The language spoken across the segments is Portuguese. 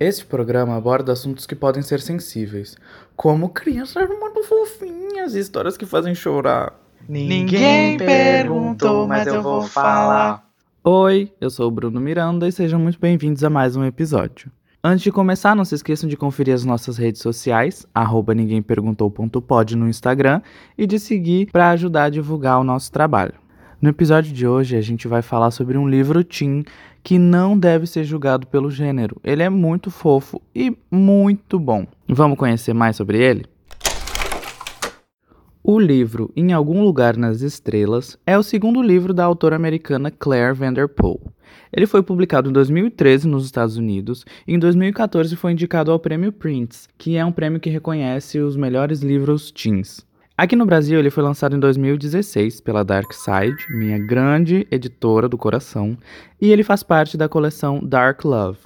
Este programa aborda assuntos que podem ser sensíveis, como crianças muito fofinhas e histórias que fazem chorar. Ninguém perguntou, mas eu vou falar. Oi, eu sou o Bruno Miranda e sejam muito bem-vindos a mais um episódio. Antes de começar, não se esqueçam de conferir as nossas redes sociais, arroba ninguémperguntou.pod no Instagram e de seguir para ajudar a divulgar o nosso trabalho. No episódio de hoje, a gente vai falar sobre um livro teen que não deve ser julgado pelo gênero. Ele é muito fofo e muito bom. Vamos conhecer mais sobre ele? O livro Em Algum Lugar nas Estrelas é o segundo livro da autora americana Claire Vanderpool. Ele foi publicado em 2013 nos Estados Unidos e em 2014 foi indicado ao Prêmio Prince, que é um prêmio que reconhece os melhores livros teens. Aqui no Brasil, ele foi lançado em 2016 pela Dark Side, minha grande editora do coração, e ele faz parte da coleção Dark Love.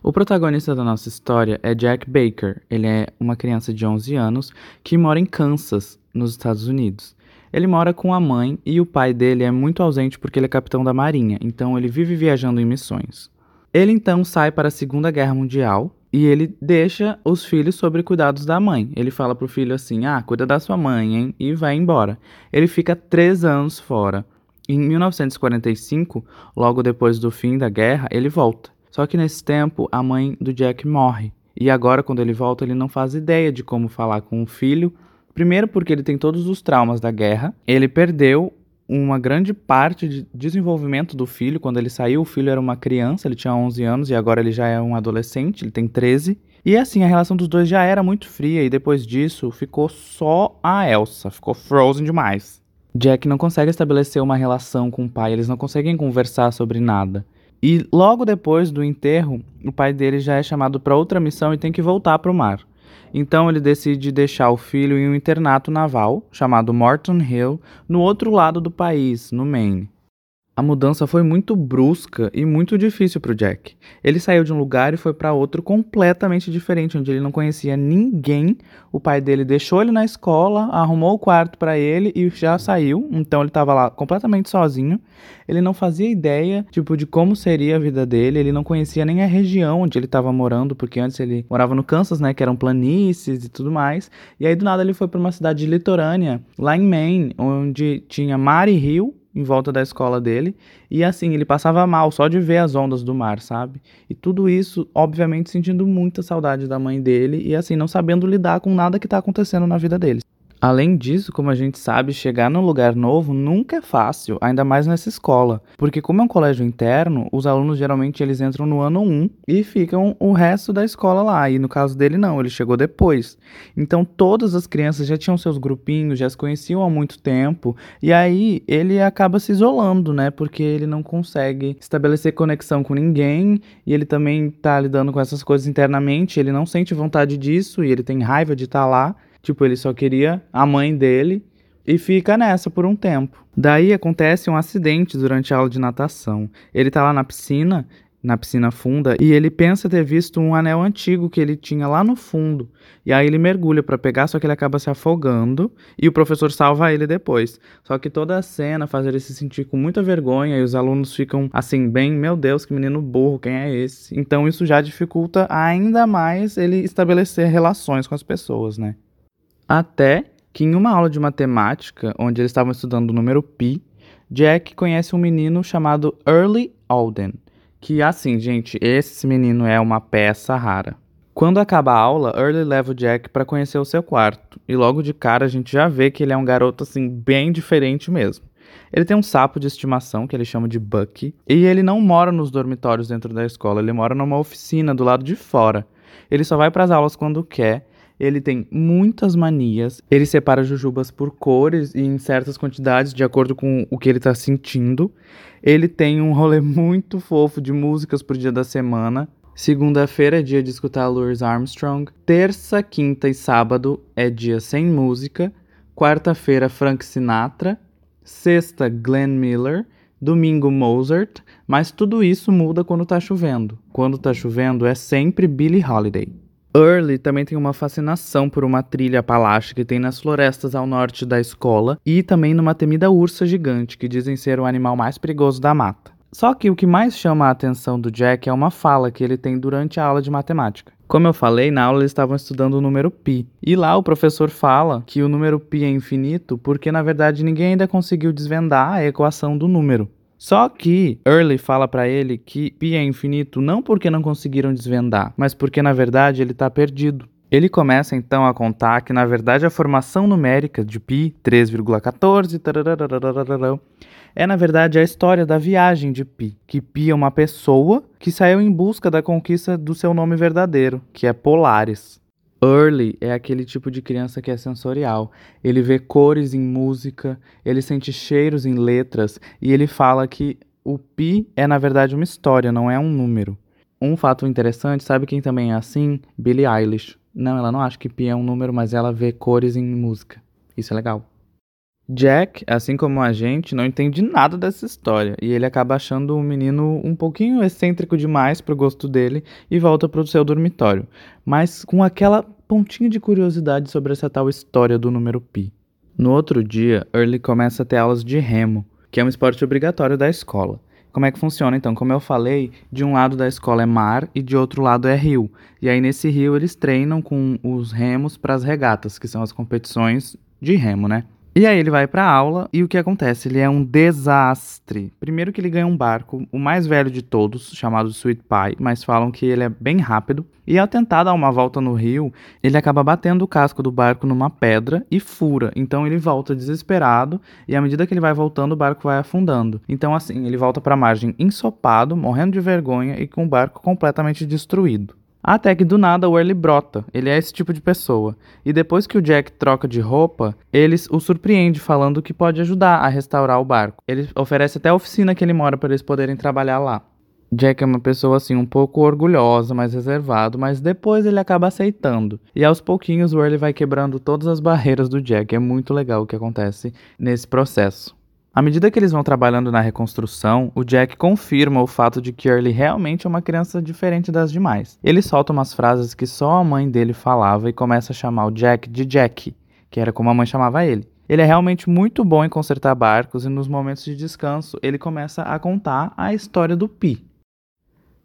O protagonista da nossa história é Jack Baker. Ele é uma criança de 11 anos que mora em Kansas, nos Estados Unidos. Ele mora com a mãe e o pai dele é muito ausente porque ele é capitão da marinha, então ele vive viajando em missões. Ele então sai para a Segunda Guerra Mundial e ele deixa os filhos sobre cuidados da mãe. Ele fala pro filho assim: ah, cuida da sua mãe, hein? E vai embora. Ele fica três anos fora. Em 1945, logo depois do fim da guerra, ele volta. Só que nesse tempo, a mãe do Jack morre. E agora, quando ele volta, ele não faz ideia de como falar com o filho. Primeiro, porque ele tem todos os traumas da guerra. Ele perdeu uma grande parte de desenvolvimento do filho. Quando ele saiu, o filho era uma criança, ele tinha 11 anos e agora ele já é um adolescente, ele tem 13. E assim, a relação dos dois já era muito fria e depois disso ficou só a Elsa, ficou frozen demais. Jack não consegue estabelecer uma relação com o pai, eles não conseguem conversar sobre nada. E logo depois do enterro, o pai dele já é chamado para outra missão e tem que voltar para o mar. Então ele decide deixar o filho em um internato naval chamado Morton Hill, no outro lado do país, no Maine. A mudança foi muito brusca e muito difícil para o Jack. Ele saiu de um lugar e foi para outro completamente diferente, onde ele não conhecia ninguém. O pai dele deixou ele na escola, arrumou o quarto para ele e já saiu. Então ele estava lá completamente sozinho. Ele não fazia ideia, tipo, de como seria a vida dele. Ele não conhecia nem a região onde ele estava morando, porque antes ele morava no Kansas, né, que eram planícies e tudo mais. E aí do nada ele foi para uma cidade litorânea, lá em Maine, onde tinha mar e rio em volta da escola dele. E assim, ele passava mal só de ver as ondas do mar, sabe? E tudo isso, obviamente, sentindo muita saudade da mãe dele e assim, não sabendo lidar com nada que tá acontecendo na vida dele. Além disso, como a gente sabe, chegar num lugar novo nunca é fácil, ainda mais nessa escola, porque como é um colégio interno, os alunos geralmente eles entram no ano 1 e ficam o resto da escola lá, e no caso dele não, ele chegou depois. Então todas as crianças já tinham seus grupinhos, já se conheciam há muito tempo, e aí ele acaba se isolando, né, porque ele não consegue estabelecer conexão com ninguém, e ele também tá lidando com essas coisas internamente, ele não sente vontade disso, e ele tem raiva de estar tá lá, Tipo, ele só queria a mãe dele e fica nessa por um tempo. Daí acontece um acidente durante a aula de natação. Ele tá lá na piscina, na piscina funda, e ele pensa ter visto um anel antigo que ele tinha lá no fundo. E aí ele mergulha para pegar, só que ele acaba se afogando e o professor salva ele depois. Só que toda a cena faz ele se sentir com muita vergonha e os alunos ficam assim, bem, meu Deus, que menino burro, quem é esse? Então isso já dificulta ainda mais ele estabelecer relações com as pessoas, né? Até que em uma aula de matemática, onde eles estavam estudando o número pi, Jack conhece um menino chamado Early Alden, que assim, gente, esse menino é uma peça rara. Quando acaba a aula, Early leva o Jack para conhecer o seu quarto, e logo de cara a gente já vê que ele é um garoto assim bem diferente mesmo. Ele tem um sapo de estimação que ele chama de Bucky, e ele não mora nos dormitórios dentro da escola, ele mora numa oficina do lado de fora. Ele só vai para as aulas quando quer ele tem muitas manias. Ele separa jujubas por cores e em certas quantidades, de acordo com o que ele tá sentindo. Ele tem um rolê muito fofo de músicas por dia da semana. Segunda-feira é dia de escutar Louis Armstrong. Terça, quinta e sábado é dia sem música. Quarta-feira, Frank Sinatra. Sexta, Glenn Miller. Domingo, Mozart. Mas tudo isso muda quando tá chovendo. Quando tá chovendo é sempre Billie Holiday. Early também tem uma fascinação por uma trilha Apalache que tem nas florestas ao norte da escola e também numa temida ursa gigante, que dizem ser o animal mais perigoso da mata. Só que o que mais chama a atenção do Jack é uma fala que ele tem durante a aula de matemática. Como eu falei, na aula eles estavam estudando o número π. E lá o professor fala que o número π é infinito porque na verdade ninguém ainda conseguiu desvendar a equação do número. Só que Early fala para ele que π é infinito não porque não conseguiram desvendar, mas porque na verdade ele está perdido. Ele começa então a contar que na verdade a formação numérica de π 3,14 é na verdade a história da viagem de Pi, que Pi é uma pessoa que saiu em busca da conquista do seu nome verdadeiro, que é Polaris. Early é aquele tipo de criança que é sensorial. Ele vê cores em música, ele sente cheiros em letras e ele fala que o pi é na verdade uma história, não é um número. Um fato interessante, sabe quem também é assim? Billie Eilish. Não, ela não acha que pi é um número, mas ela vê cores em música. Isso é legal. Jack, assim como a gente, não entende nada dessa história e ele acaba achando o menino um pouquinho excêntrico demais pro gosto dele e volta pro seu dormitório, mas com aquela pontinha de curiosidade sobre essa tal história do número pi. No outro dia, Early começa a ter aulas de remo, que é um esporte obrigatório da escola. Como é que funciona então? Como eu falei, de um lado da escola é mar e de outro lado é rio. E aí nesse rio eles treinam com os remos para as regatas, que são as competições de remo, né? E aí ele vai pra aula e o que acontece? Ele é um desastre. Primeiro que ele ganha um barco, o mais velho de todos, chamado Sweet Pie, mas falam que ele é bem rápido. E ao tentar dar uma volta no rio, ele acaba batendo o casco do barco numa pedra e fura. Então ele volta desesperado e à medida que ele vai voltando, o barco vai afundando. Então assim, ele volta para a margem ensopado, morrendo de vergonha e com o barco completamente destruído. Até que do nada o Early brota. Ele é esse tipo de pessoa. E depois que o Jack troca de roupa, ele o surpreende falando que pode ajudar a restaurar o barco. Ele oferece até a oficina que ele mora para eles poderem trabalhar lá. Jack é uma pessoa assim um pouco orgulhosa, mais reservado, mas depois ele acaba aceitando. E aos pouquinhos o Early vai quebrando todas as barreiras do Jack. É muito legal o que acontece nesse processo. À medida que eles vão trabalhando na reconstrução, o Jack confirma o fato de que Early realmente é uma criança diferente das demais. Ele solta umas frases que só a mãe dele falava e começa a chamar o Jack de Jack, que era como a mãe chamava ele. Ele é realmente muito bom em consertar barcos e nos momentos de descanso ele começa a contar a história do Pi.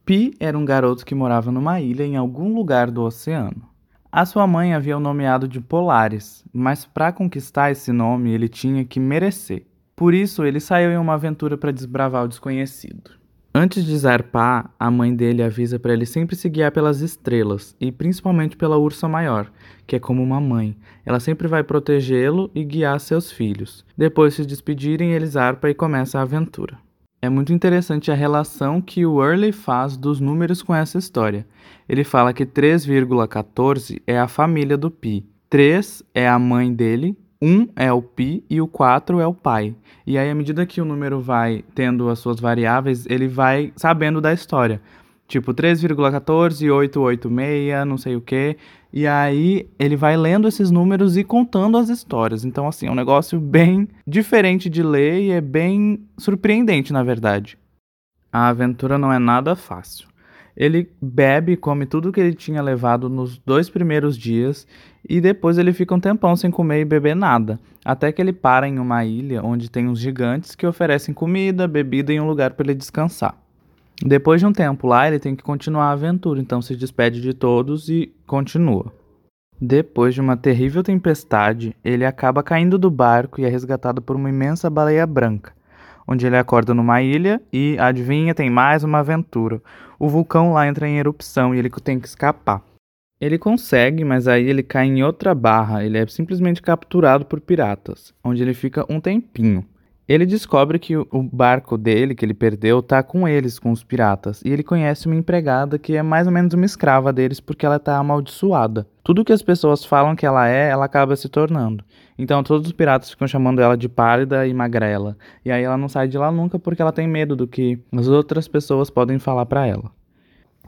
Pi era um garoto que morava numa ilha em algum lugar do oceano. A sua mãe havia o nomeado de Polaris, mas para conquistar esse nome ele tinha que merecer. Por isso, ele saiu em uma aventura para desbravar o desconhecido. Antes de zarpar, a mãe dele avisa para ele sempre se guiar pelas estrelas, e principalmente pela ursa maior, que é como uma mãe. Ela sempre vai protegê-lo e guiar seus filhos. Depois de se despedirem, ele zarpa e começa a aventura. É muito interessante a relação que o Early faz dos números com essa história. Ele fala que 3,14 é a família do Pi. 3 é a mãe dele, 1 é o pi e o 4 é o pai. E aí, à medida que o número vai tendo as suas variáveis, ele vai sabendo da história. Tipo 3,14, 886, não sei o quê. E aí ele vai lendo esses números e contando as histórias. Então, assim, é um negócio bem diferente de ler e é bem surpreendente, na verdade. A aventura não é nada fácil. Ele bebe e come tudo que ele tinha levado nos dois primeiros dias e depois ele fica um tempão sem comer e beber nada, até que ele para em uma ilha onde tem uns gigantes que oferecem comida, bebida e um lugar para ele descansar. Depois de um tempo lá, ele tem que continuar a aventura, então se despede de todos e continua. Depois de uma terrível tempestade, ele acaba caindo do barco e é resgatado por uma imensa baleia branca onde ele acorda numa ilha e, adivinha, tem mais uma aventura. O vulcão lá entra em erupção e ele tem que escapar. Ele consegue, mas aí ele cai em outra barra. Ele é simplesmente capturado por piratas, onde ele fica um tempinho. Ele descobre que o barco dele, que ele perdeu, tá com eles, com os piratas, e ele conhece uma empregada que é mais ou menos uma escrava deles porque ela tá amaldiçoada. Tudo que as pessoas falam que ela é, ela acaba se tornando. Então todos os piratas ficam chamando ela de pálida e magrela. E aí ela não sai de lá nunca porque ela tem medo do que as outras pessoas podem falar para ela.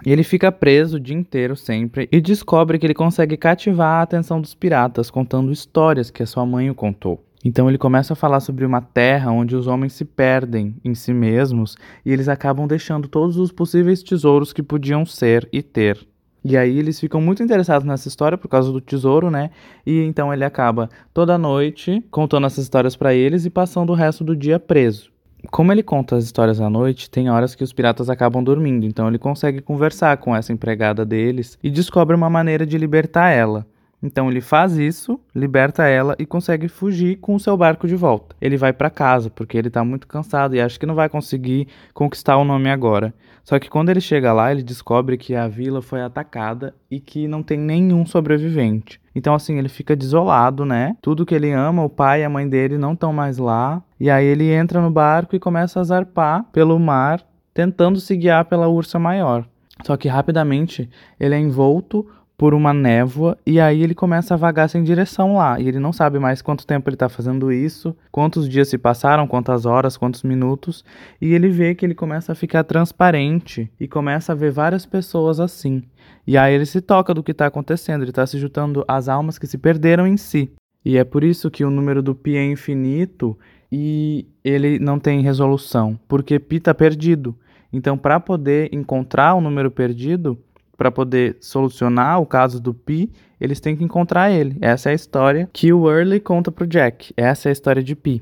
E ele fica preso o dia inteiro sempre e descobre que ele consegue cativar a atenção dos piratas contando histórias que a sua mãe o contou. Então ele começa a falar sobre uma terra onde os homens se perdem em si mesmos e eles acabam deixando todos os possíveis tesouros que podiam ser e ter. E aí eles ficam muito interessados nessa história por causa do tesouro, né? E então ele acaba toda noite contando essas histórias para eles e passando o resto do dia preso. Como ele conta as histórias à noite, tem horas que os piratas acabam dormindo, então ele consegue conversar com essa empregada deles e descobre uma maneira de libertar ela. Então ele faz isso, liberta ela e consegue fugir com o seu barco de volta. Ele vai para casa porque ele tá muito cansado e acha que não vai conseguir conquistar o nome agora. Só que quando ele chega lá, ele descobre que a vila foi atacada e que não tem nenhum sobrevivente. Então assim, ele fica desolado, né? Tudo que ele ama, o pai e a mãe dele não estão mais lá. E aí ele entra no barco e começa a zarpar pelo mar, tentando se guiar pela ursa maior. Só que rapidamente ele é envolto por uma névoa e aí ele começa a vagar sem direção lá. E ele não sabe mais quanto tempo ele está fazendo isso, quantos dias se passaram, quantas horas, quantos minutos. E ele vê que ele começa a ficar transparente e começa a ver várias pessoas assim. E aí ele se toca do que está acontecendo, ele está se juntando às almas que se perderam em si. E é por isso que o número do pi é infinito e ele não tem resolução, porque pi está perdido. Então, para poder encontrar o número perdido, para poder solucionar o caso do Pi, eles têm que encontrar ele. Essa é a história que o Early conta pro Jack. Essa é a história de Pi.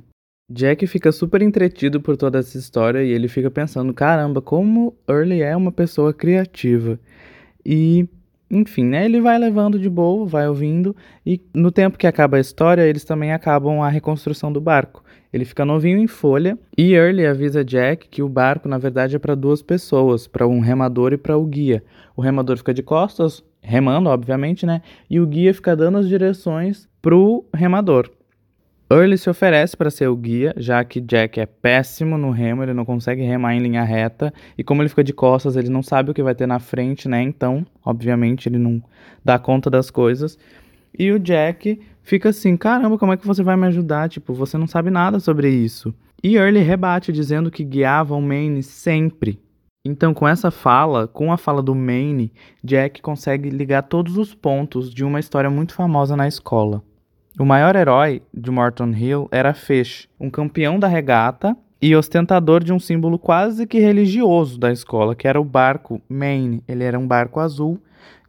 Jack fica super entretido por toda essa história e ele fica pensando: caramba, como Early é uma pessoa criativa. E, enfim, né? Ele vai levando de boa, vai ouvindo, e no tempo que acaba a história, eles também acabam a reconstrução do barco. Ele fica novinho em folha e Early avisa Jack que o barco na verdade é para duas pessoas, para um remador e para o guia. O remador fica de costas, remando, obviamente, né? E o guia fica dando as direções pro remador. Early se oferece para ser o guia, já que Jack é péssimo no remo, ele não consegue remar em linha reta, e como ele fica de costas, ele não sabe o que vai ter na frente, né? Então, obviamente, ele não dá conta das coisas. E o Jack fica assim: caramba, como é que você vai me ajudar? Tipo, você não sabe nada sobre isso. E Early rebate dizendo que guiava o Maine sempre. Então, com essa fala, com a fala do Maine, Jack consegue ligar todos os pontos de uma história muito famosa na escola. O maior herói de Morton Hill era Fish, um campeão da regata e ostentador de um símbolo quase que religioso da escola, que era o barco Maine. Ele era um barco azul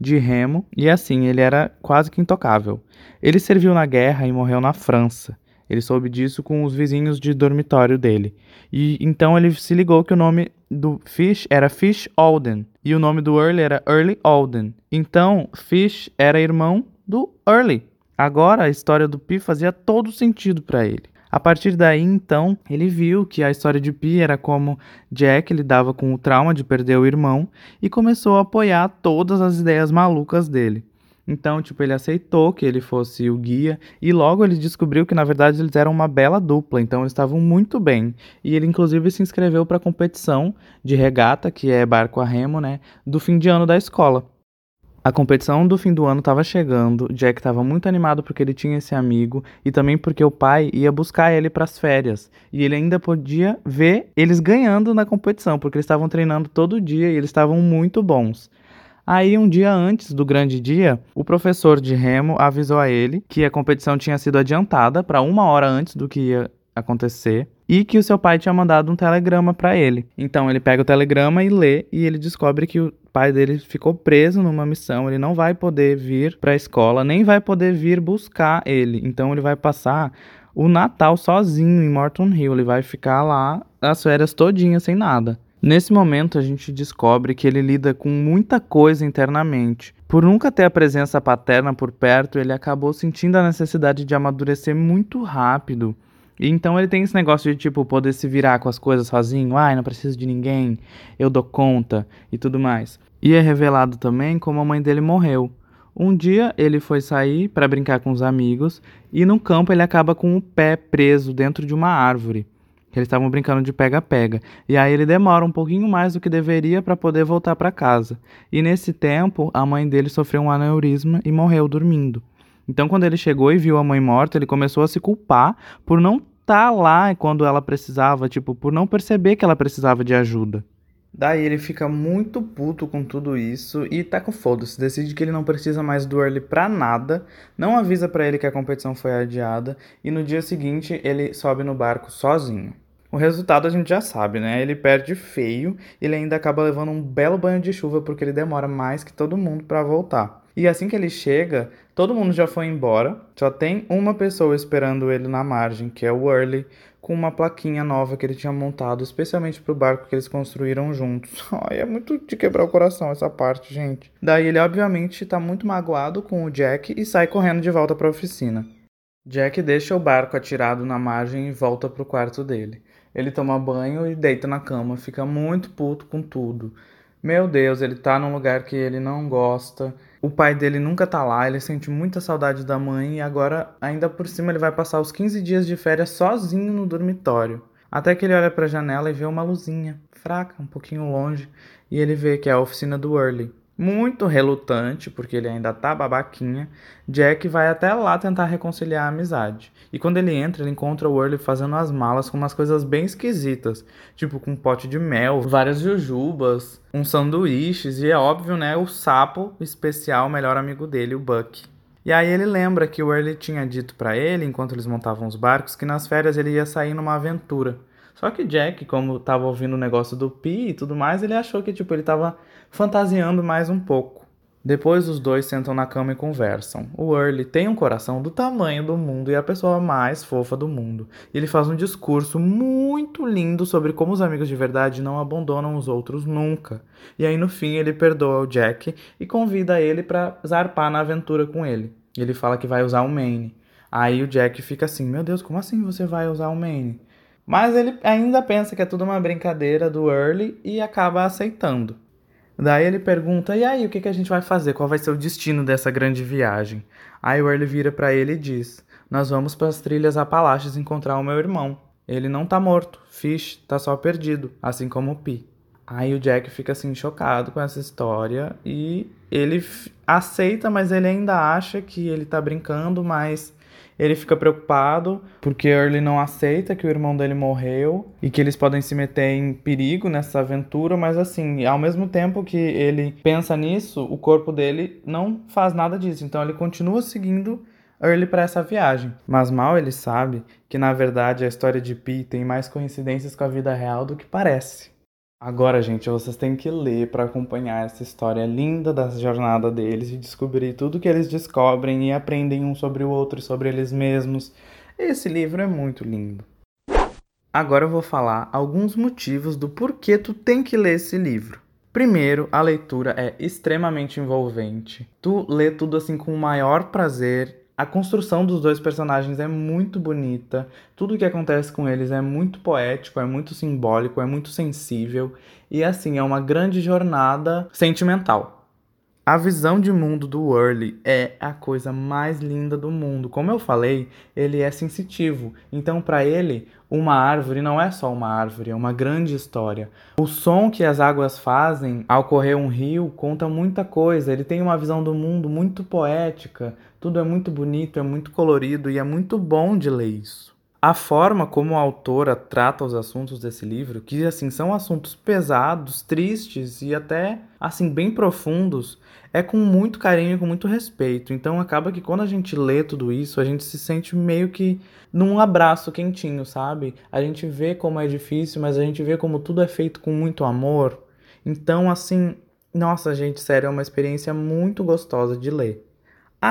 de remo e assim ele era quase que intocável. Ele serviu na guerra e morreu na França. Ele soube disso com os vizinhos de dormitório dele. E então ele se ligou que o nome do Fish era Fish Alden e o nome do Early era Early Alden. Então, Fish era irmão do Early. Agora a história do Pi fazia todo sentido para ele. A partir daí, então, ele viu que a história de Pi era como Jack lidava com o trauma de perder o irmão e começou a apoiar todas as ideias malucas dele. Então, tipo, ele aceitou que ele fosse o guia e logo ele descobriu que na verdade eles eram uma bela dupla, então eles estavam muito bem. E ele inclusive se inscreveu para a competição de regata, que é barco a remo, né, do fim de ano da escola. A competição do fim do ano estava chegando, Jack estava muito animado porque ele tinha esse amigo e também porque o pai ia buscar ele para as férias. E ele ainda podia ver eles ganhando na competição, porque eles estavam treinando todo dia e eles estavam muito bons. Aí, um dia antes do grande dia, o professor de remo avisou a ele que a competição tinha sido adiantada para uma hora antes do que ia acontecer e que o seu pai tinha mandado um telegrama para ele. Então ele pega o telegrama e lê e ele descobre que o pai dele ficou preso numa missão, ele não vai poder vir para a escola, nem vai poder vir buscar ele. Então ele vai passar o Natal sozinho em Morton Hill, ele vai ficar lá as férias todinhas sem nada. Nesse momento a gente descobre que ele lida com muita coisa internamente. Por nunca ter a presença paterna por perto, ele acabou sentindo a necessidade de amadurecer muito rápido e então ele tem esse negócio de, tipo, poder se virar com as coisas sozinho. Ai, não preciso de ninguém, eu dou conta e tudo mais. E é revelado também como a mãe dele morreu. Um dia ele foi sair para brincar com os amigos e no campo ele acaba com o pé preso dentro de uma árvore. Eles estavam brincando de pega-pega. E aí ele demora um pouquinho mais do que deveria para poder voltar para casa. E nesse tempo, a mãe dele sofreu um aneurisma e morreu dormindo. Então, quando ele chegou e viu a mãe morta, ele começou a se culpar por não estar tá lá quando ela precisava, tipo, por não perceber que ela precisava de ajuda. Daí ele fica muito puto com tudo isso e tá com foda-se, decide que ele não precisa mais do Early pra nada, não avisa para ele que a competição foi adiada e no dia seguinte ele sobe no barco sozinho. O resultado a gente já sabe, né? Ele perde feio ele ainda acaba levando um belo banho de chuva porque ele demora mais que todo mundo para voltar. E assim que ele chega, todo mundo já foi embora, só tem uma pessoa esperando ele na margem, que é o Early, com uma plaquinha nova que ele tinha montado especialmente para o barco que eles construíram juntos. Ai, é muito de quebrar o coração essa parte, gente. Daí ele obviamente tá muito magoado com o Jack e sai correndo de volta para a oficina. Jack deixa o barco atirado na margem e volta pro quarto dele. Ele toma banho e deita na cama, fica muito puto com tudo. Meu Deus, ele tá num lugar que ele não gosta. O pai dele nunca tá lá, ele sente muita saudade da mãe e agora, ainda por cima, ele vai passar os 15 dias de férias sozinho no dormitório. Até que ele olha para a janela e vê uma luzinha, fraca, um pouquinho longe, e ele vê que é a oficina do Early. Muito relutante, porque ele ainda tá babaquinha, Jack vai até lá tentar reconciliar a amizade. E quando ele entra, ele encontra o Early fazendo as malas com umas coisas bem esquisitas, tipo com um pote de mel, várias jujubas, uns sanduíches e é óbvio, né, o sapo especial, o melhor amigo dele, o Buck. E aí ele lembra que o Early tinha dito para ele, enquanto eles montavam os barcos, que nas férias ele ia sair numa aventura. Só que Jack, como tava ouvindo o negócio do Pi e tudo mais, ele achou que tipo ele tava fantasiando mais um pouco. Depois os dois sentam na cama e conversam. O Early tem um coração do tamanho do mundo e a pessoa mais fofa do mundo. Ele faz um discurso muito lindo sobre como os amigos de verdade não abandonam os outros nunca. E aí no fim ele perdoa o Jack e convida ele para zarpar na aventura com ele. Ele fala que vai usar o Maine. Aí o Jack fica assim: Meu Deus, como assim você vai usar o Maine? Mas ele ainda pensa que é tudo uma brincadeira do Early e acaba aceitando. Daí ele pergunta: "E aí, o que, que a gente vai fazer? Qual vai ser o destino dessa grande viagem?" Aí o Early vira para ele e diz: "Nós vamos para as trilhas Apalaches encontrar o meu irmão. Ele não tá morto, Fish tá só perdido, assim como o Pi." Aí o Jack fica assim chocado com essa história e ele aceita, mas ele ainda acha que ele tá brincando, mas ele fica preocupado porque Early não aceita que o irmão dele morreu e que eles podem se meter em perigo nessa aventura, mas assim, ao mesmo tempo que ele pensa nisso, o corpo dele não faz nada disso. Então ele continua seguindo Early para essa viagem. Mas mal ele sabe que na verdade a história de Pi tem mais coincidências com a vida real do que parece. Agora, gente, vocês têm que ler para acompanhar essa história linda da jornada deles e descobrir tudo que eles descobrem e aprendem um sobre o outro e sobre eles mesmos. Esse livro é muito lindo. Agora eu vou falar alguns motivos do porquê tu tem que ler esse livro. Primeiro, a leitura é extremamente envolvente. Tu lê tudo assim com o maior prazer a construção dos dois personagens é muito bonita, tudo o que acontece com eles é muito poético, é muito simbólico, é muito sensível e assim é uma grande jornada sentimental. A visão de mundo do Early é a coisa mais linda do mundo. Como eu falei, ele é sensitivo. Então, para ele, uma árvore não é só uma árvore, é uma grande história. O som que as águas fazem ao correr um rio conta muita coisa. Ele tem uma visão do mundo muito poética. Tudo é muito bonito, é muito colorido e é muito bom de ler isso. A forma como a autora trata os assuntos desse livro, que assim são assuntos pesados, tristes e até assim bem profundos, é com muito carinho e com muito respeito. Então acaba que quando a gente lê tudo isso, a gente se sente meio que num abraço quentinho, sabe? A gente vê como é difícil, mas a gente vê como tudo é feito com muito amor. Então assim, nossa, gente, sério, é uma experiência muito gostosa de ler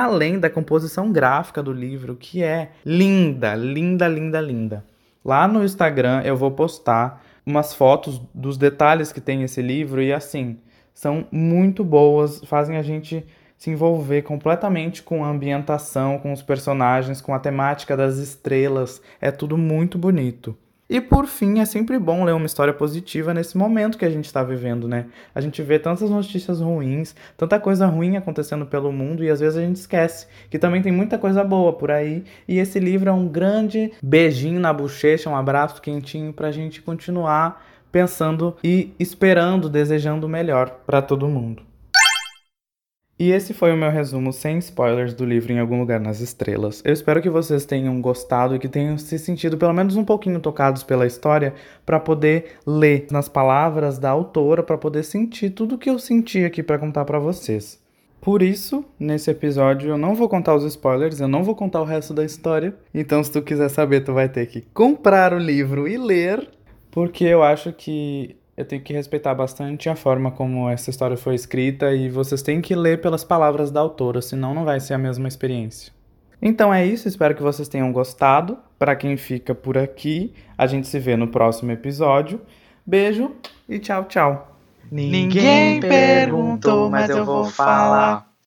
além da composição gráfica do livro, que é linda, linda, linda, linda. Lá no Instagram eu vou postar umas fotos dos detalhes que tem esse livro e assim, são muito boas, fazem a gente se envolver completamente com a ambientação, com os personagens, com a temática das estrelas. É tudo muito bonito. E por fim, é sempre bom ler uma história positiva nesse momento que a gente está vivendo, né? A gente vê tantas notícias ruins, tanta coisa ruim acontecendo pelo mundo e às vezes a gente esquece que também tem muita coisa boa por aí. E esse livro é um grande beijinho na bochecha, um abraço quentinho para a gente continuar pensando e esperando, desejando o melhor para todo mundo. E esse foi o meu resumo sem spoilers do livro Em Algum Lugar nas Estrelas. Eu espero que vocês tenham gostado e que tenham se sentido pelo menos um pouquinho tocados pela história para poder ler nas palavras da autora, para poder sentir tudo o que eu senti aqui para contar para vocês. Por isso, nesse episódio eu não vou contar os spoilers, eu não vou contar o resto da história. Então, se tu quiser saber, tu vai ter que comprar o livro e ler, porque eu acho que Eu tenho que respeitar bastante a forma como essa história foi escrita e vocês têm que ler pelas palavras da autora, senão não vai ser a mesma experiência. Então é isso, espero que vocês tenham gostado. Para quem fica por aqui, a gente se vê no próximo episódio. Beijo e tchau, tchau. Ninguém perguntou, mas eu vou falar.